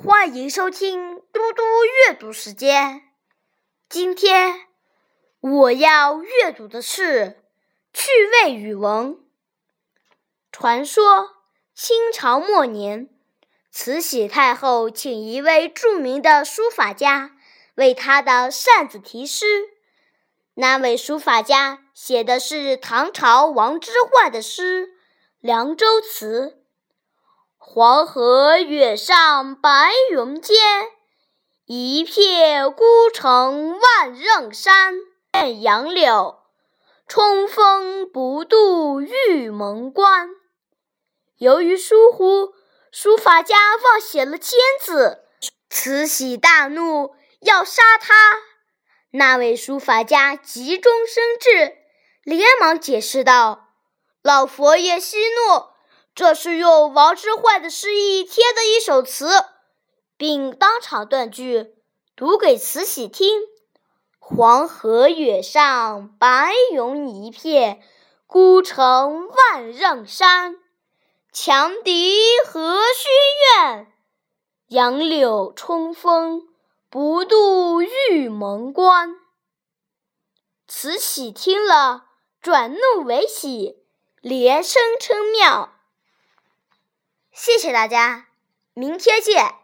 欢迎收听嘟嘟阅读时间。今天我要阅读的是趣味语文。传说清朝末年，慈禧太后请一位著名的书法家为她的扇子题诗。那位书法家写的是唐朝王之涣的诗《凉州词》。黄河远上白云间，一片孤城万仞山。杨柳春风不度玉门关。由于疏忽，书法家忘写了“间”字，慈禧大怒，要杀他。那位书法家急中生智，连忙解释道：“老佛爷息怒。”这是用王之涣的诗意贴的一首词，并当场断句，读给慈禧听：“黄河远上白云一片，孤城万仞山。强敌何须怨？杨柳冲锋不度玉门关。”慈禧听了，转怒为喜，连声称妙。谢谢大家，明天见。